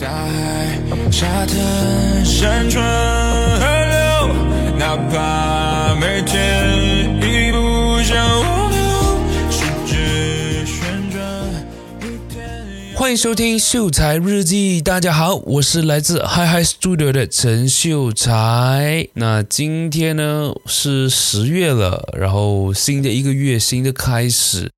大海、沙滩、山川、河流，哪怕每天一不小心。欢迎收听秀才日记，大家好，我是来自 Hi Hi Studio 的陈秀才。那今天呢是十月了，然后新的一个月，新的开始。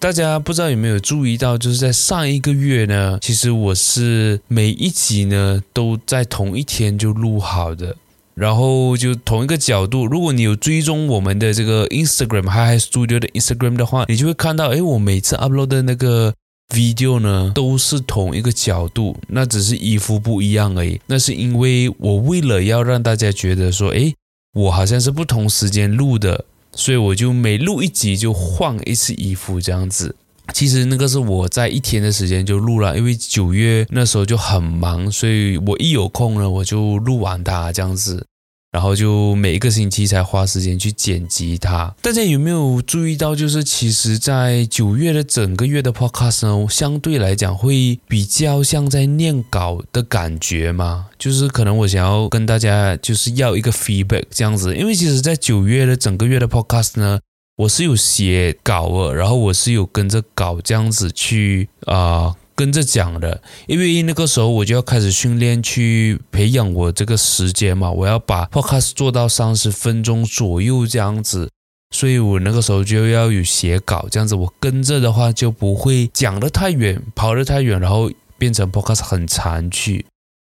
大家不知道有没有注意到，就是在上一个月呢，其实我是每一集呢都在同一天就录好的，然后就同一个角度。如果你有追踪我们的这个 Instagram Hi Hi Studio 的 Instagram 的话，你就会看到，诶，我每次 upload 的那个。video 呢都是同一个角度，那只是衣服不一样而已。那是因为我为了要让大家觉得说，诶，我好像是不同时间录的，所以我就每录一集就换一次衣服这样子。其实那个是我在一天的时间就录了，因为九月那时候就很忙，所以我一有空了我就录完它这样子。然后就每一个星期才花时间去剪辑它。大家有没有注意到，就是其实，在九月的整个月的 podcast 呢，相对来讲会比较像在念稿的感觉吗？就是可能我想要跟大家就是要一个 feedback 这样子，因为其实，在九月的整个月的 podcast 呢，我是有写稿了，然后我是有跟着稿这样子去啊。跟着讲的，因为那个时候我就要开始训练，去培养我这个时间嘛。我要把 podcast 做到三十分钟左右这样子，所以我那个时候就要有写稿，这样子我跟着的话就不会讲得太远，跑得太远，然后变成 podcast 很长去。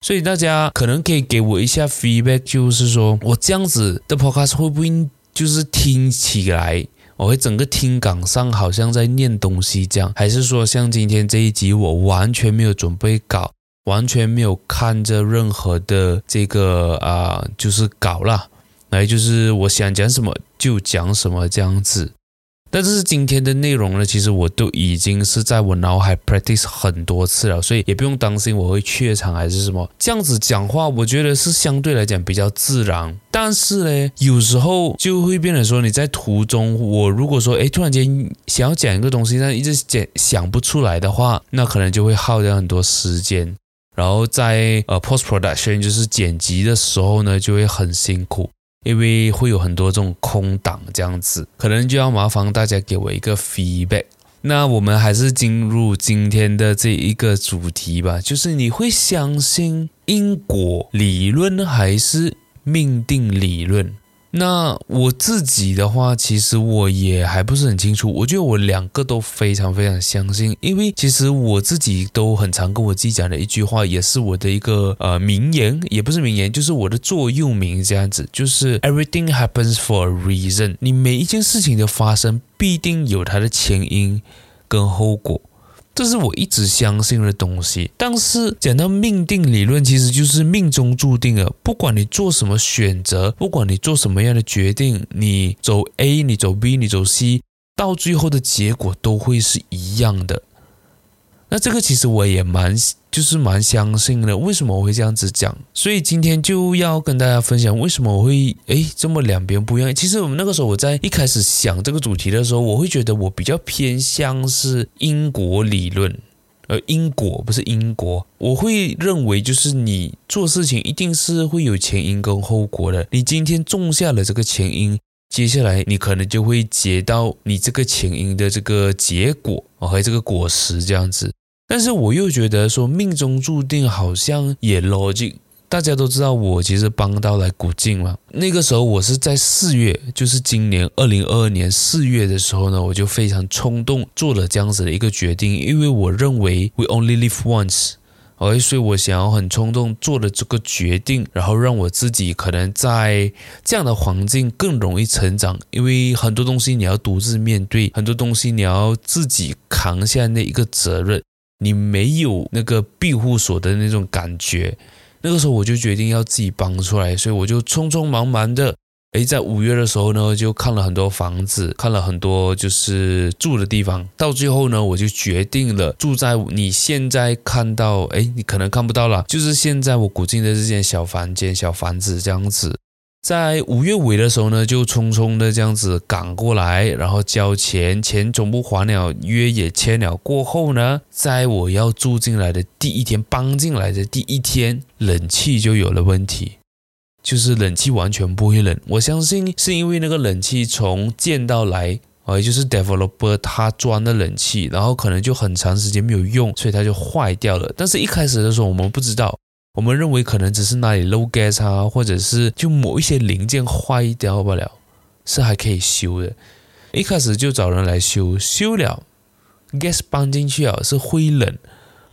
所以大家可能可以给我一下 feedback，就是说我这样子的 podcast 会不会就是听起来？我会整个听感上好像在念东西这样，还是说像今天这一集我完全没有准备稿，完全没有看着任何的这个啊、就是稿啦，来就是我想讲什么就讲什么这样子。但是今天的内容呢，其实我都已经是在我脑海 practice 很多次了，所以也不用担心我会怯场还是什么。这样子讲话，我觉得是相对来讲比较自然。但是呢，有时候就会变成说你在途中，我如果说哎突然间想要讲一个东西，但一直讲想不出来的话，那可能就会耗掉很多时间。然后在呃 post production 就是剪辑的时候呢，就会很辛苦。因为会有很多这种空档这样子，可能就要麻烦大家给我一个 feedback。那我们还是进入今天的这一个主题吧，就是你会相信因果理论还是命定理论？那我自己的话，其实我也还不是很清楚。我觉得我两个都非常非常相信，因为其实我自己都很常跟我自己讲的一句话，也是我的一个呃名言，也不是名言，就是我的座右铭这样子，就是 Everything happens for a reason。你每一件事情的发生，必定有它的前因跟后果。这是我一直相信的东西，但是讲到命定理论，其实就是命中注定了。不管你做什么选择，不管你做什么样的决定，你走 A，你走 B，你走 C，到最后的结果都会是一样的。那这个其实我也蛮。就是蛮相信的，为什么我会这样子讲？所以今天就要跟大家分享为什么我会诶这么两边不一样。其实我们那个时候我在一开始想这个主题的时候，我会觉得我比较偏向是因果理论，而因果不是因果。我会认为就是你做事情一定是会有前因跟后果的。你今天种下了这个前因，接下来你可能就会结到你这个前因的这个结果和这个果实这样子。但是我又觉得说命中注定好像也逻辑，大家都知道我其实帮到来古晋嘛。那个时候我是在四月，就是今年二零二二年四月的时候呢，我就非常冲动做了这样子的一个决定，因为我认为 we only live once，而所以我想要很冲动做了这个决定，然后让我自己可能在这样的环境更容易成长，因为很多东西你要独自面对，很多东西你要自己扛下那一个责任。你没有那个庇护所的那种感觉，那个时候我就决定要自己搬出来，所以我就匆匆忙忙的，诶，在五月的时候呢，就看了很多房子，看了很多就是住的地方，到最后呢，我就决定了住在你现在看到，诶，你可能看不到了，就是现在我古晋的这间小房间、小房子这样子。在五月尾的时候呢，就匆匆的这样子赶过来，然后交钱，钱总部还了，约也签了。过后呢，在我要住进来的第一天，搬进来的第一天，冷气就有了问题，就是冷气完全不会冷。我相信是因为那个冷气从建到来，啊，也就是 developer 他装的冷气，然后可能就很长时间没有用，所以它就坏掉了。但是一开始的时候，我们不知道。我们认为可能只是那里漏 gas 啊，或者是就某一些零件坏掉不了，是还可以修的。一开始就找人来修，修了 gas 搬进去啊，是会冷，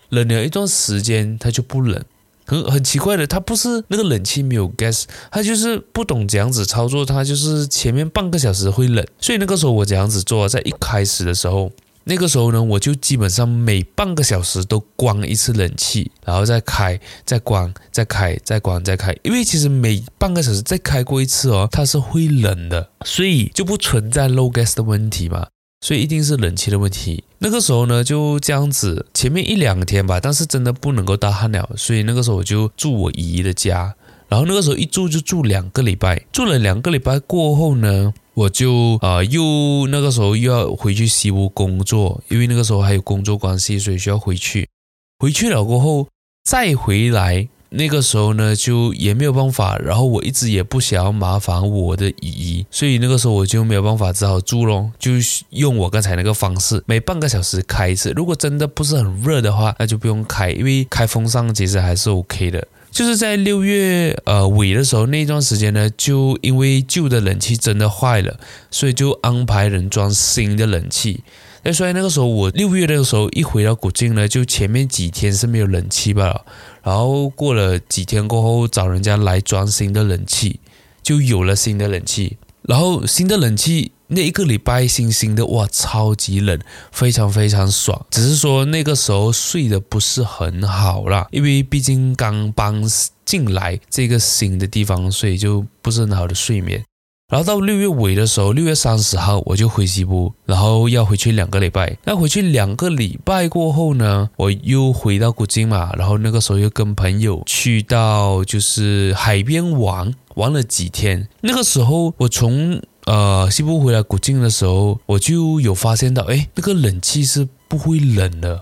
冷了一段时间它就不冷，很很奇怪的，它不是那个冷气没有 gas，它就是不懂这样子操作，它就是前面半个小时会冷，所以那个时候我这样子做，在一开始的时候。那个时候呢，我就基本上每半个小时都关一次冷气，然后再开，再关，再开，再关，再开。因为其实每半个小时再开过一次哦，它是会冷的，所以就不存在漏 gas 的问题嘛。所以一定是冷气的问题。那个时候呢，就这样子，前面一两天吧，但是真的不能够大汗了，所以那个时候我就住我姨姨的家，然后那个时候一住就住两个礼拜，住了两个礼拜过后呢。我就啊、又那个时候又要回去西屋工作，因为那个时候还有工作关系，所以需要回去。回去了过后再回来，那个时候呢就也没有办法。然后我一直也不想要麻烦我的姨姨，所以那个时候我就没有办法，只好住咯，就用我刚才那个方式，每半个小时开一次。如果真的不是很热的话，那就不用开，因为开风扇其实还是 OK 的。就是在六月呃尾的时候，那段时间呢，就因为旧的冷气真的坏了，所以就安排人装新的冷气。那所以那个时候我六月那个时候一回到古晋呢，就前面几天是没有冷气罢了，然后过了几天过后找人家来装新的冷气，就有了新的冷气。然后新的冷气那一个礼拜新新的哇，超级冷，非常非常爽。只是说那个时候睡得不是很好啦，因为毕竟刚搬进来这个新的地方，所以就不是很好的睡眠。然后到六月尾的时候，六月三十号我就回西部，然后要回去两个礼拜。那回去两个礼拜过后呢，我又回到古晋嘛，然后那个时候又跟朋友去到就是海边玩。玩了几天，那个时候我从呃西部回来古晋的时候，我就有发现到，哎，那个冷气是不会冷的。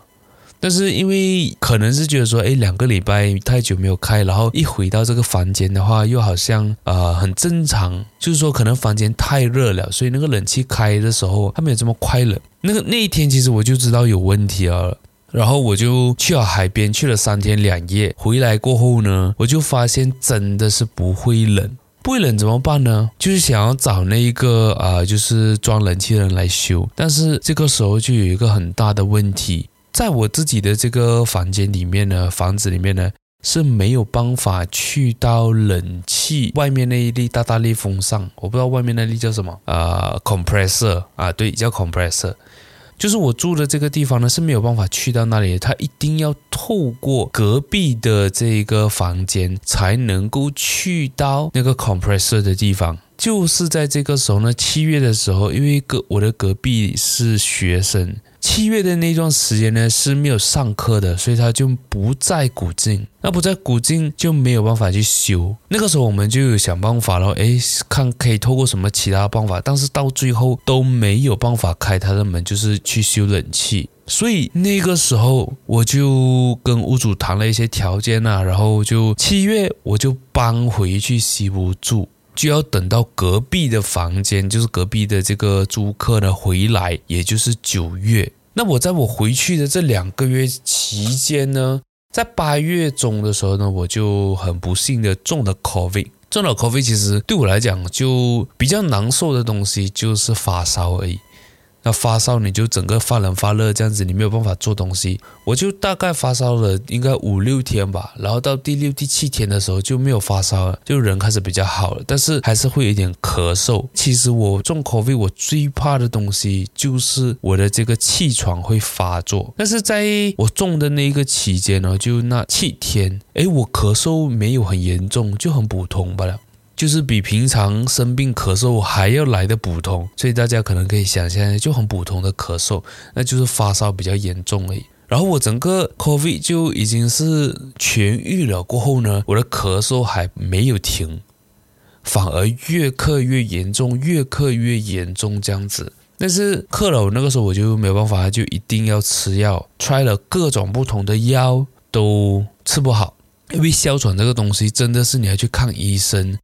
但是因为可能是觉得说，哎，两个礼拜太久没有开，然后一回到这个房间的话，又好像呃很正常，就是说可能房间太热了，所以那个冷气开的时候，它没有这么快冷。那个那一天其实我就知道有问题了。然后我就去了海边，去了三天两夜。回来过后呢，我就发现真的是不会冷，不会冷怎么办呢？就是想要找那一个啊、就是装冷气的人来修。但是这个时候就有一个很大的问题，在我自己的这个房间里面呢，房子里面呢是没有办法去到冷气外面那一粒大大粒风扇，我不知道外面那粒叫什么啊、呃、，compressor 啊，对，叫 compressor。就是我住的这个地方呢，是没有办法去到那里，他一定要透过隔壁的这个房间才能够去到那个 compressor 的地方。就是在这个时候呢，七月的时候，因为隔我的隔壁是学生。七月的那段时间呢是没有上课的，所以他就不在古晋。那不在古晋就没有办法去修。那个时候我们就有想办法了，哎，看可以透过什么其他办法，但是到最后都没有办法开他的门，就是去修冷气。所以那个时候我就跟屋主谈了一些条件啊，然后就七月我就搬回去西屋住。就要等到隔壁的房间，就是隔壁的这个租客呢回来，也就是九月。那我在我回去的这两个月期间呢，在八月中的时候呢，我就很不幸的中了 COVID。中了 COVID，其实对我来讲就比较难受的东西就是发烧而已。那发烧你就整个发冷发热这样子，你没有办法做东西。我就大概发烧了应该五六天吧，然后到第六、第七天的时候就没有发烧了，就人开始比较好了，但是还是会有点咳嗽。其实我中 COVID 我最怕的东西就是我的这个气喘会发作。但是在我中的那一个期间呢，就那七天，诶，我咳嗽没有很严重，就很普通罢了。就是比平常生病咳嗽还要来得普通，所以大家可能可以想象，就很普通的咳嗽，那就是发烧比较严重而已。然后我整个 COVID 就已经是痊愈了过后呢，我的咳嗽还没有停，反而越咳越严重，越咳越严重这样子。但是咳了，我那个时候我就没有办法，就一定要吃药，try 了各种不同的药都吃不好，因为哮喘这个东西真的是你要去看医生。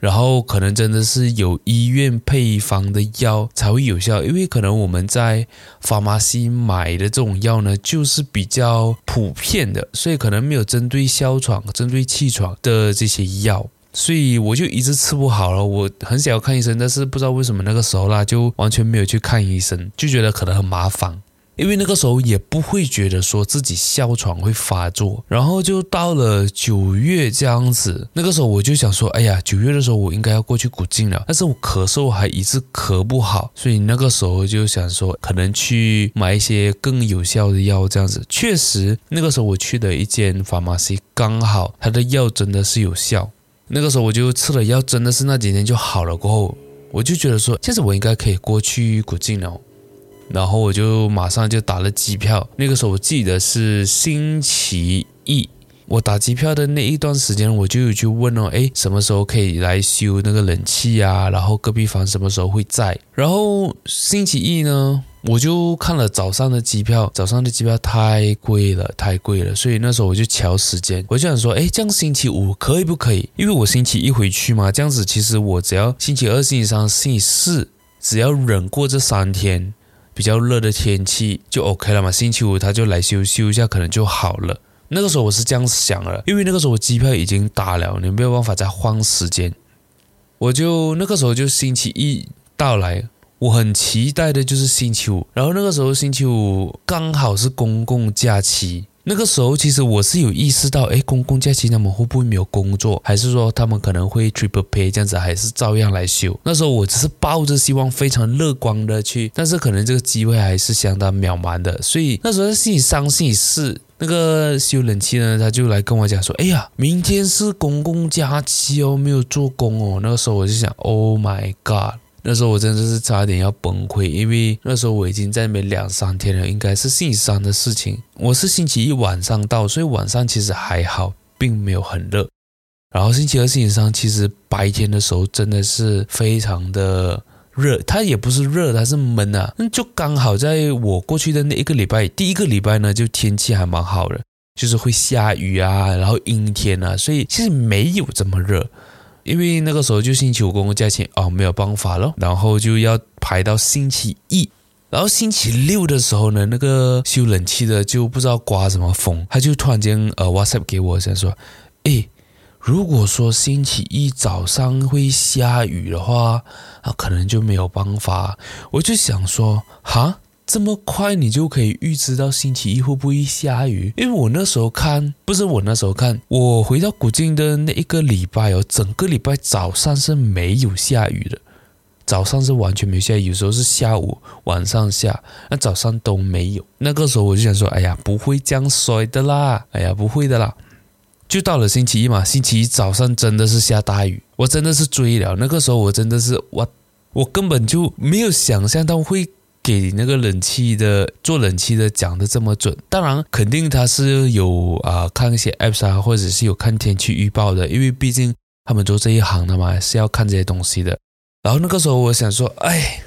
然后可能真的是有医院配方的药才会有效，因为可能我们在 pharmacy 买的这种药呢，就是比较普遍的，所以可能没有针对哮喘、针对气喘的这些药，所以我就一直吃不好了。我很想要看医生，但是不知道为什么那个时候啦，就完全没有去看医生，就觉得可能很麻烦。因为那个时候也不会觉得说自己哮喘会发作，然后就到了九月这样子，那个时候我就想说，哎呀，九月的时候我应该要过去古晋了，但是我咳嗽还一直咳不好，所以那个时候就想说，可能去买一些更有效的药这样子。确实，那个时候我去的一间 pharmacy，刚好它的药真的是有效。那个时候我就吃了药，真的是那几天就好了。过后我就觉得说，现在我应该可以过去古晋了。然后我就马上就打了机票，那个时候我记得是星期一，我打机票的那一段时间，我就有去问哦，哎，什么时候可以来修那个冷气啊？然后隔壁房什么时候会在？然后星期一呢，我就看了早上的机票，早上的机票太贵了，太贵了，所以那时候我就瞧时间，我就想说，哎，这样星期五可以不可以？因为我星期一回去嘛，这样子其实我只要星期二、星期三、星期四，只要忍过这三天。比较热的天气就 OK 了嘛，星期五他就来休息一下，可能就好了。那个时候我是这样想了，因为那个时候我机票已经打了，你没有办法再换时间。我就那个时候就星期一到来，我很期待的就是星期五，然后那个时候星期五刚好是公共假期。那个时候，其实我是有意识到，哎，公共假期他们会不会没有工作，还是说他们可能会 triple pay 这样子，还是照样来修？那时候我只是抱着希望，非常乐观的去，但是可能这个机会还是相当渺茫的。所以那时候星期三、星期四，那个修冷气呢，他就来跟我讲说，哎呀，明天是公共假期哦，没有做工哦。那个时候我就想，Oh my God！那时候我真的是差点要崩溃，因为那时候我已经在那边两三天了，应该是星期三的事情。我是星期一晚上到，所以晚上其实还好，并没有很热。然后星期二、星期三其实白天的时候真的是非常的热，它也不是热，它是闷啊。那就刚好在我过去的那一个礼拜，第一个礼拜呢，就天气还蛮好的，就是会下雨啊，然后阴天啊，所以其实没有这么热。因为那个时候就星期五公共假期哦，没有办法了，然后就要排到星期一，然后星期六的时候呢，那个修冷气的就不知道刮什么风，他就突然间呃 WhatsApp 给我，想说，诶，如果说星期一早上会下雨的话，啊，可能就没有办法。我就想说，哈。这么快你就可以预知到星期一会不会下雨？因为我那时候看，不是我那时候看，我回到古晋的那一个礼拜哦，整个礼拜早上是没有下雨的，早上是完全没下雨，有时候是下午、晚上下，那早上都没有。那个时候我就想说，哎呀，不会这样衰的啦，哎呀，不会的啦。就到了星期一嘛，星期一早上真的是下大雨，我真的是追了。那个时候我真的是我，我根本就没有想象到会。给那个冷气的做冷气的讲的这么准，当然肯定他是有啊、看一些 apps 啊，或者是有看天气预报的，因为毕竟他们做这一行的嘛，是要看这些东西的。然后那个时候我想说，哎，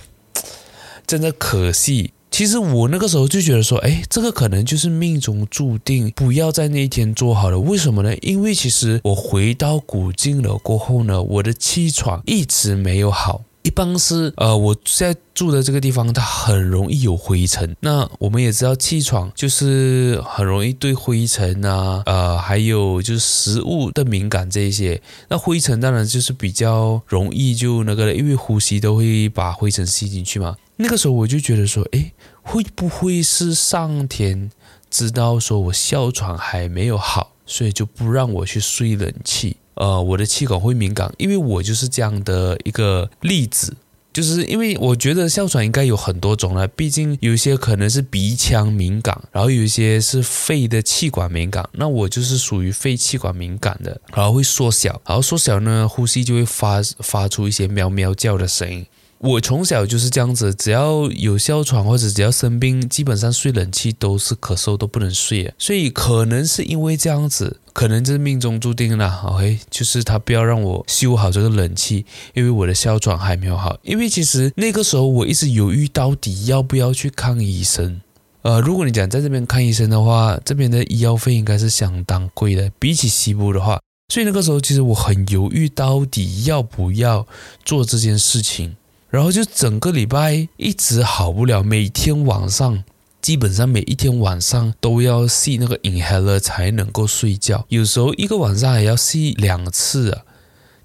真的可惜。其实我那个时候就觉得说，哎，这个可能就是命中注定，不要在那一天做好了。为什么呢？因为其实我回到古晋了过后呢，我的气喘一直没有好。一般是呃，我现在住的这个地方，它很容易有灰尘。那我们也知道，气喘就是很容易对灰尘啊，呃，还有就是食物的敏感这一些。那灰尘当然就是比较容易就那个了，因为呼吸都会把灰尘吸进去嘛。那个时候我就觉得说，诶，会不会是上天知道说我哮喘还没有好，所以就不让我去吹冷气？呃，我的气管会敏感，因为我就是这样的一个例子，就是因为我觉得哮喘应该有很多种了，毕竟有一些可能是鼻腔敏感，然后有一些是肺的气管敏感，那我就是属于肺气管敏感的，然后会缩小，然后缩小呢，呼吸就会发发出一些喵喵叫的声音。我从小就是这样子，只要有哮喘或者只要生病，基本上睡冷气都是咳嗽都不能睡，所以可能是因为这样子，可能这是命中注定了。OK，就是他不要让我修好这个冷气，因为我的哮喘还没有好。因为其实那个时候我一直犹豫到底要不要去看医生。呃，如果你讲在这边看医生的话，这边的医药费应该是相当贵的，比起西部的话。所以那个时候其实我很犹豫，到底要不要做这件事情。然后就整个礼拜一直好不了，每天晚上基本上每一天晚上都要吸那个 inhaler 才能够睡觉，有时候一个晚上还要吸两次啊，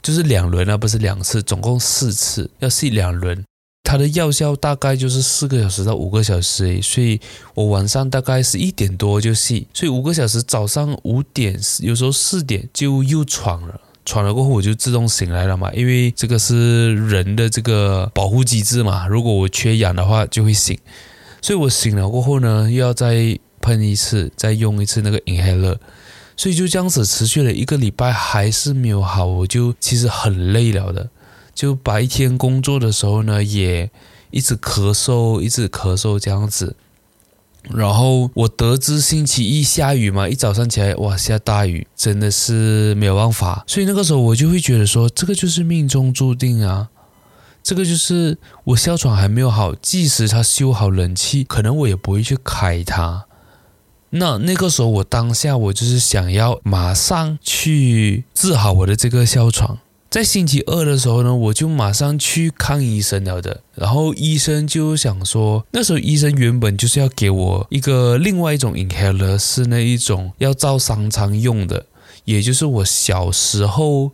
就是两轮啊，不是两次，总共四次要吸两轮。它的药效大概就是四个小时到五个小时，所以我晚上大概是一点多就吸，所以五个小时，早上五点有时候四点就又喘了。喘了过后，我就自动醒来了嘛，因为这个是人的这个保护机制嘛。如果我缺氧的话，就会醒。所以我醒了过后呢，又要再喷一次，再用一次那个 inhaler。所以就这样子持续了一个礼拜，还是没有好。我就其实很累了的，就白天工作的时候呢，也一直咳嗽，一直咳嗽这样子。然后我得知星期一下雨嘛，一早上起来哇，下大雨，真的是没有办法。所以那个时候我就会觉得说，这个就是命中注定啊，这个就是我哮喘还没有好，即使他修好冷气，可能我也不会去开它。那那个时候我当下我就是想要马上去治好我的这个哮喘。在星期二的时候呢，我就马上去看医生了的。然后医生就想说，那时候医生原本就是要给我一个另外一种 inhaler，是那一种要照商场用的，也就是我小时候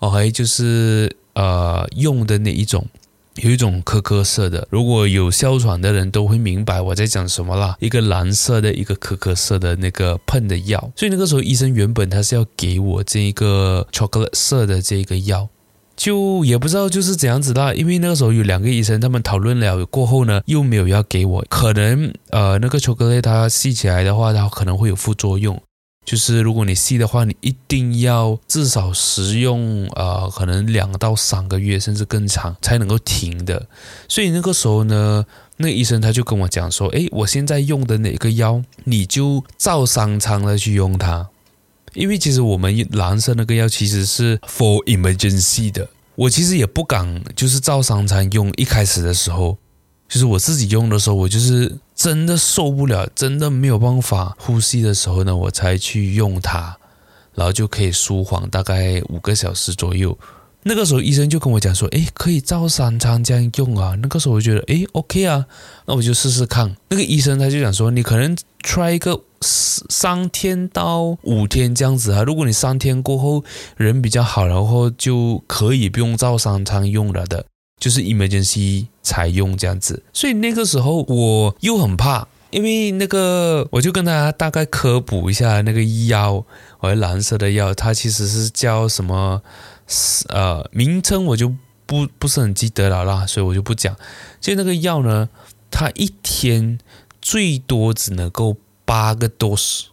，OK，就是呃用的那一种。有一种可可色的，如果有哮喘的人都会明白我在讲什么啦。一个蓝色的，一个可可色的那个喷的药，所以那个时候医生原本他是要给我这一个 chocolate 色的这个药，就也不知道就是怎样子啦。因为那个时候有两个医生，他们讨论了过后呢，又没有要给我，可能呃那个 chocolate 它吸起来的话，它可能会有副作用。就是如果你吸的话，你一定要至少食用呃，可能两到三个月，甚至更长才能够停的。所以那个时候呢，那个医生他就跟我讲说：“诶，我现在用的哪个药，你就照三餐的去用它。因为其实我们蓝色那个药其实是 for emergency 的。我其实也不敢就是照三餐用，一开始的时候。”就是我自己用的时候，我就是真的受不了，真的没有办法呼吸的时候呢，我才去用它，然后就可以舒缓大概五个小时左右。那个时候医生就跟我讲说，诶，可以照三餐这样用啊。那个时候我觉得，诶，OK 啊，那我就试试看。那个医生他就讲说，你可能 try 一个三天到五天这样子啊。如果你三天过后人比较好，然后就可以不用照三餐用了的。就是 emergency 采用这样子，所以那个时候我又很怕，因为那个我就跟大家大概科普一下那个药，我蓝色的药，它其实是叫什么？呃，名称我就不不是很记得了啦，所以我就不讲。就那个药呢，它一天最多只能够八个 dose，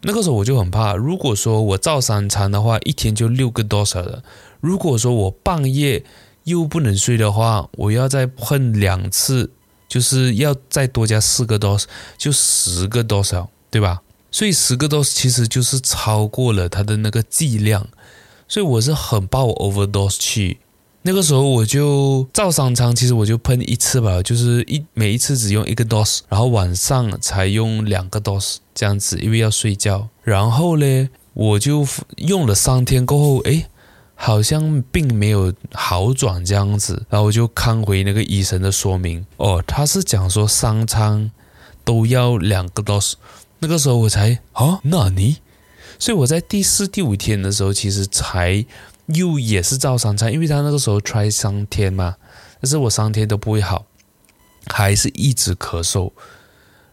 那个时候我就很怕，如果说我照三餐的话，一天就六个 dose 了。如果说我半夜又不能睡的话，我要再喷两次，就是要再多加四个 DOS 就十个 dose，对吧？所以十个 DOS 其实就是超过了它的那个剂量，所以我是很怕我 overdose 去。那个时候我就照三餐，其实我就喷一次吧，就是一每一次只用一个 dose，然后晚上才用两个 dose 这样子，因为要睡觉。然后嘞，我就用了三天过后，诶。好像并没有好转这样子，然后我就看回那个医生的说明哦，他是讲说三餐都要两个 dose，那个时候我才啊，那你，所以我在第四、第五天的时候，其实才又也是照三餐，因为他那个时候 try 三天嘛，但是我三天都不会好，还是一直咳嗽，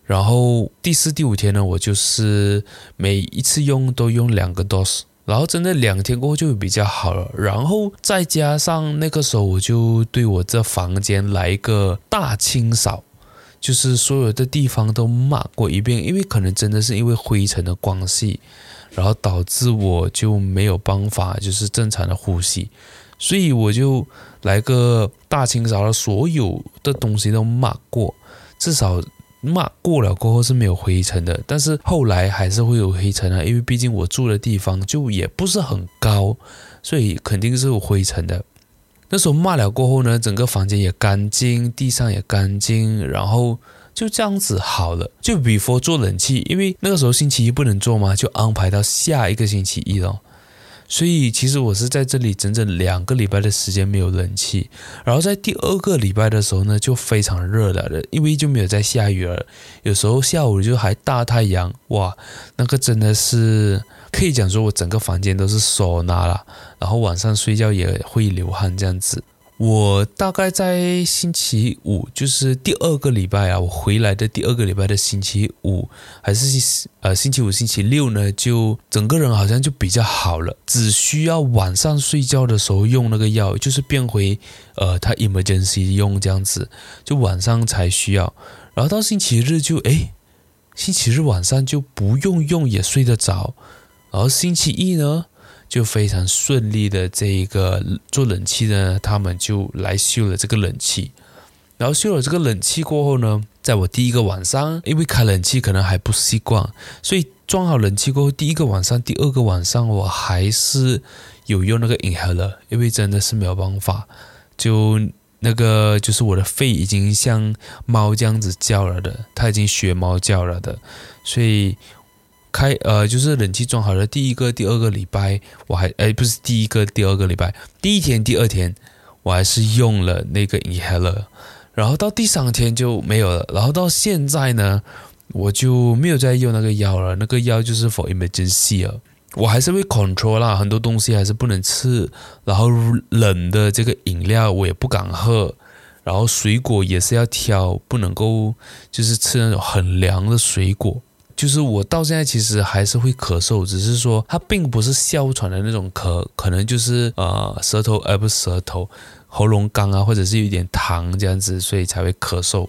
然后第四、第五天呢，我就是每一次用都用两个 dose。然后真的两天过后就比较好了，然后再加上那个时候我就对我这房间来一个大清扫，就是所有的地方都抹过一遍，因为可能真的是因为灰尘的关系，然后导致我就没有办法就是正常的呼吸，所以我就来个大清扫了，所有的东西都抹过，至少骂过了过后是没有灰尘的。但是后来还是会有灰尘啊，因为毕竟我住的地方就也不是很高，所以肯定是有灰尘的。那时候骂了过后呢，整个房间也干净，地上也干净，然后就这样子好了。就 before 做冷气，因为那个时候星期一不能做嘛，就安排到下一个星期一了。所以其实我是在这里整整两个礼拜的时间没有冷气，然后在第二个礼拜的时候呢，就非常热了的，因为就没有在下雨了，有时候下午就还大太阳，哇，那个真的是可以讲说我整个房间都是手拿了，然后晚上睡觉也会流汗这样子。我大概在星期五，就是第二个礼拜啊，我回来的第二个礼拜的星期五，还是呃星期五、星期六呢，就整个人好像就比较好了，只需要晚上睡觉的时候用那个药，就是变回呃他 emergency 用这样子，就晚上才需要，然后到星期日就诶，星期日晚上就不用用也睡得着，然后星期一呢，就非常顺利的这一个做冷气呢，他们就来修了这个冷气，然后修了这个冷气过后呢，在我第一个晚上，因为开冷气可能还不习惯，所以装好冷气过后，第一个晚上、第二个晚上我还是有用那个 inhaler，因为真的是没有办法，就那个就是我的肺已经像猫这样子叫了的，它已经学猫叫了的，所以。开呃，就是冷气装好了，第一个、第二个礼拜我还哎，不是第一个、第二个礼拜，第一天、第二天我还是用了那个 inhaler，然后到第三天就没有了，然后到现在呢，我就没有再用那个药了，那个药就是 for emergency 了，我还是会 control 啦，很多东西还是不能吃，然后冷的这个饮料我也不敢喝，然后水果也是要挑，不能够就是吃那种很凉的水果。就是我到现在其实还是会咳嗽，只是说它并不是哮喘的那种咳，可能就是呃舌头而不是舌头，喉咙干啊，或者是有点痰这样子，所以才会咳嗽。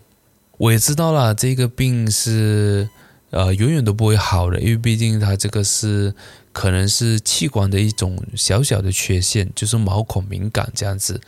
我也知道了，这个病是呃永远都不会好的，因为毕竟它这个是可能是器官的一种小小的缺陷，就是毛孔敏感这样子。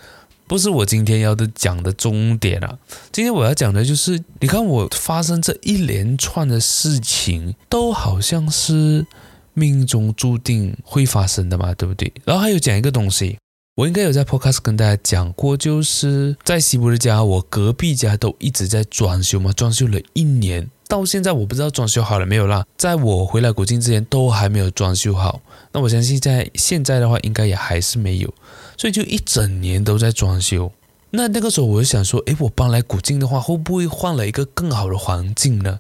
不是我今天要的讲的重点啊！今天我要讲的就是，你看我发生这一连串的事情，都好像是命中注定会发生的嘛，对不对？然后还有讲一个东西，我应该有在 Podcast 跟大家讲过，就是在西部的家，我隔壁家都一直在装修嘛，装修了一年，到现在我不知道装修好了没有啦。在我回来古晋之前，都还没有装修好。那我相信在现在的话，应该也还是没有。所以就一整年都在装修，那那个时候我就想说，诶，我搬来古晋的话，会不会换了一个更好的环境呢？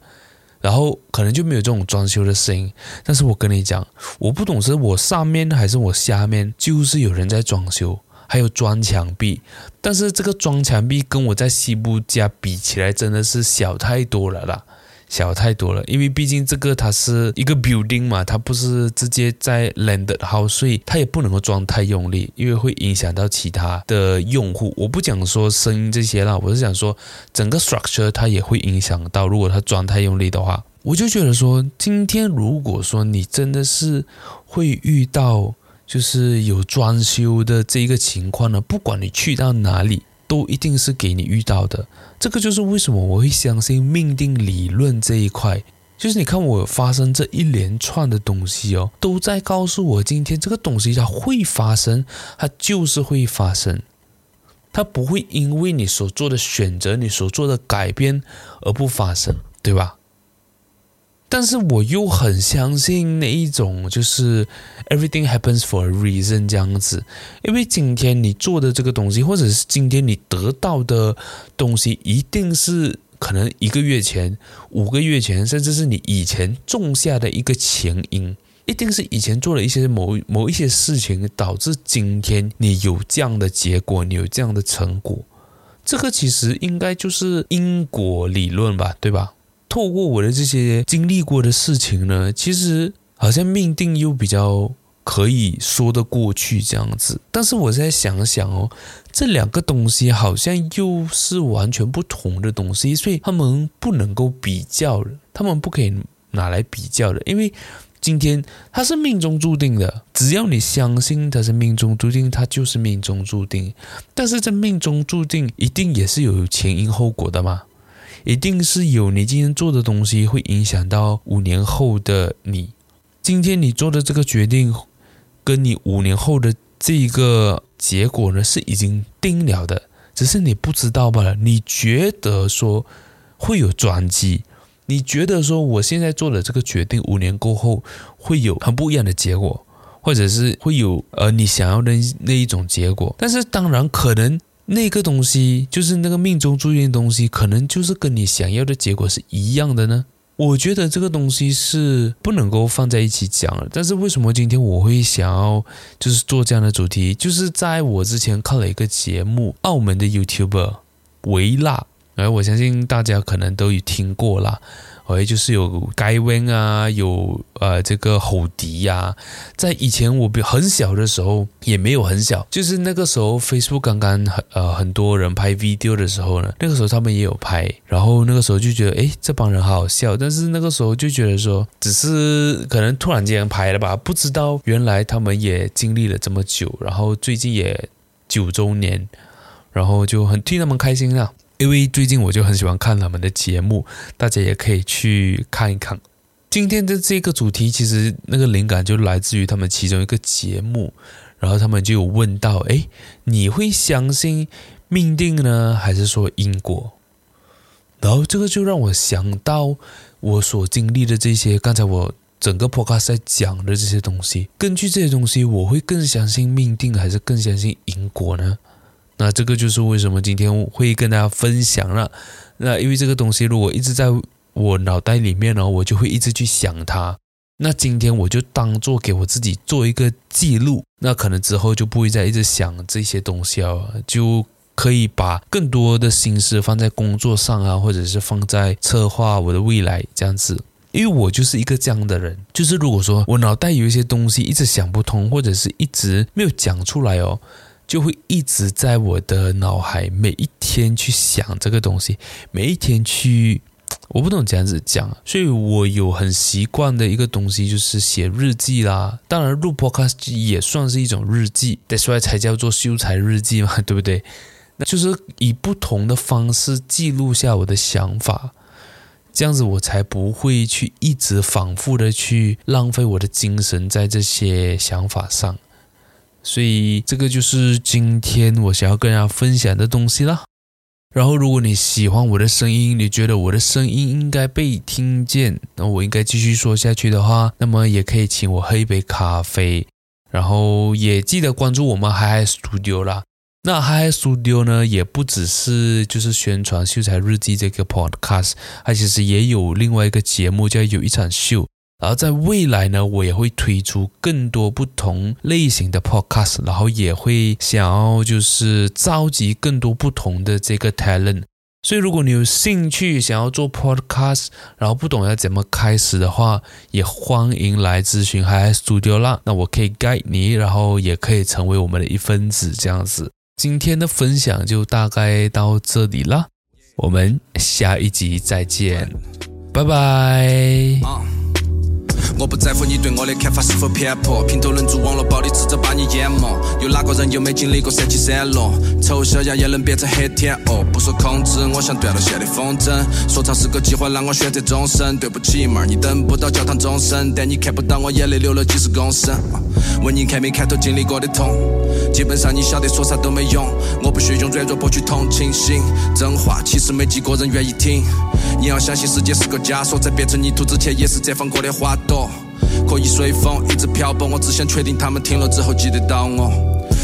然后可能就没有这种装修的声音。但是我跟你讲，我不懂是我上面还是我下面，就是有人在装修，还有装墙壁。但是这个装墙壁跟我在西部家比起来，真的是小太多了啦。小太多了，因为毕竟这个它是一个 building 嘛，它不是直接在 landed house，所以它也不能够装太用力，因为会影响到其他的用户。我不讲说声音这些啦，我是想说整个 structure 它也会影响到，如果它装太用力的话，我就觉得说，今天如果说你真的是会遇到就是有装修的这一个情况呢，不管你去到哪里。都一定是给你遇到的，这个就是为什么我会相信命定理论这一块。就是你看我发生这一连串的东西哦，都在告诉我今天这个东西它会发生，它就是会发生，它不会因为你所做的选择、你所做的改变而不发生，对吧？但是我又很相信那一种，就是 everything happens for a reason 这样子，因为今天你做的这个东西，或者是今天你得到的东西，一定是可能一个月前、五个月前，甚至是你以前种下的一个前因，一定是以前做了一些某某一些事情，导致今天你有这样的结果，你有这样的成果，这个其实应该就是因果理论吧，对吧？透过我的这些经历过的事情呢，其实好像命定又比较可以说得过去这样子。但是我再想想哦，这两个东西好像又是完全不同的东西，所以他们不能够比较的，他们不可以拿来比较的。因为今天它是命中注定的。只要你相信它是命中注定，它就是命中注定。但是这命中注定一定也是有前因后果的嘛？一定是有你今天做的东西会影响到五年后的你。今天你做的这个决定，跟你五年后的这个结果呢，是已经定了的，只是你不知道罢了。你觉得说会有转机？你觉得说我现在做的这个决定，五年过后会有很不一样的结果，或者是会有呃你想要的那一种结果？但是当然，可能那个东西就是那个命中注定的东西，可能就是跟你想要的结果是一样的呢。我觉得这个东西是不能够放在一起讲的。但是为什么今天我会想要就是做这样的主题？就是在我之前看了一个节目，澳门的 YouTuber 维辣。而我相信大家可能都有听过啦，哎，就是有盖温啊，有呃这个吼迪呀、啊，在以前我比很小的时候，也没有很小，就是那个时候 Facebook 刚刚很呃很多人拍 video 的时候呢，那个时候他们也有拍，然后那个时候就觉得哎这帮人好好笑，但是那个时候就觉得说只是可能突然间拍了吧，不知道原来他们也经历了这么久，然后最近也九周年，然后就很替他们开心了。因为最近我就很喜欢看他们的节目，大家也可以去看一看。今天的这个主题其实那个灵感就来自于他们其中一个节目，然后他们就有问到：哎，你会相信命定呢，还是说因果？然后这个就让我想到我所经历的这些，刚才我整个 podcast 在讲的这些东西，根据这些东西，我会更相信命定，还是更相信因果呢？那这个就是为什么今天会跟大家分享了。那因为这个东西如果一直在我脑袋里面呢，我就会一直去想它。那今天我就当做给我自己做一个记录。那可能之后就不会再一直想这些东西了，就可以把更多的心思放在工作上啊，或者是放在策划我的未来这样子。因为我就是一个这样的人，就是如果说我脑袋有一些东西一直想不通，或者是一直没有讲出来哦。就会一直在我的脑海，每一天去想这个东西，每一天去，我不懂这样子讲，所以我有很习惯的一个东西就是写日记啦。当然录 podcast 也算是一种日记，that's why 才叫做秀才日记嘛，对不对？那就是以不同的方式记录下我的想法，这样子我才不会去一直反复的去浪费我的精神在这些想法上。所以这个就是今天我想要跟大家分享的东西啦。然后，如果你喜欢我的声音，你觉得我的声音应该被听见，那我应该继续说下去的话，那么也可以请我喝一杯咖啡。然后也记得关注我们嗨嗨 Studio 啦。那嗨嗨 Studio 呢，也不只是就是宣传《秀才日记》这个 podcast，它其实也有另外一个节目叫《有一场秀》。然后在未来呢，我也会推出更多不同类型的 podcast，然后也会想要就是召集更多不同的这个 talent。所以如果你有兴趣想要做 podcast，然后不懂要怎么开始的话，也欢迎来咨询 Hyhy Studio 啦。那我可以 guid 你，然后也可以成为我们的一份子这样子。今天的分享就大概到这里了，我们下一集再见，拜拜。我不在乎你对我的看法是否偏颇，评头论足网络暴力迟早把你淹没。有哪个人又没经历过三起三落？丑小鸭也能变成黑天鹅。不受控制，我想断了线的风筝。说唱是个计划，让我选择终身。对不起妹儿，你等不到教堂钟声，但你看不到我眼泪流了几十公升。问你看没看透经历过的痛？基本上你晓得说啥都没用。我不需用软弱博取同情心，真话其实没几个人愿意听。你要相信世界是个枷锁，在变成泥土之前也是绽放过的花朵。可以随风一直漂泊，我只想确定他们听了之后记得到我。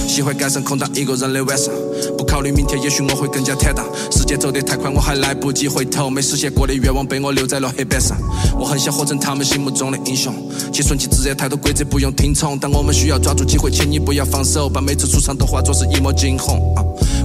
喜欢感伤空荡一个人的晚上，不考虑明天，也许我会更加坦荡。时间走得太快，我还来不及回头，没实现过的愿望被我留在了黑板上。我很想活成他们心目中的英雄，其顺其自然，太多规则不用听从。但我们需要抓住机会，请你不要放手，把每次出场都化作是一抹惊鸿。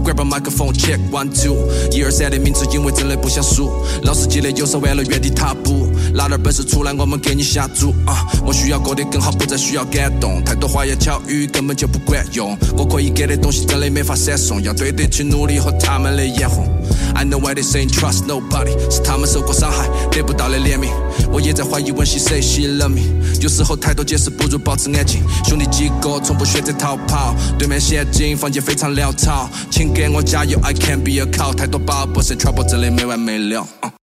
Grab a microphone, check one two，一二三的名字，因为真的不想输。老司机的右手弯了，原地踏步。拿点本事出来，我们给你下注啊！我需要过得更好，不再需要感动。太多花言巧语根本就不管用。我可以给的东西真的没法闪送，要对得起努力和他们的眼红。I know why they say trust nobody，是他们受过伤害得不到的怜悯。我也在怀疑 when she say she love me，有时候太多解释不如保持安静。兄弟几个从不选择逃跑，对面陷阱，房间非常潦草，请给我加油，I can be a coward，太多 boss trouble，真的没完没了。Uh.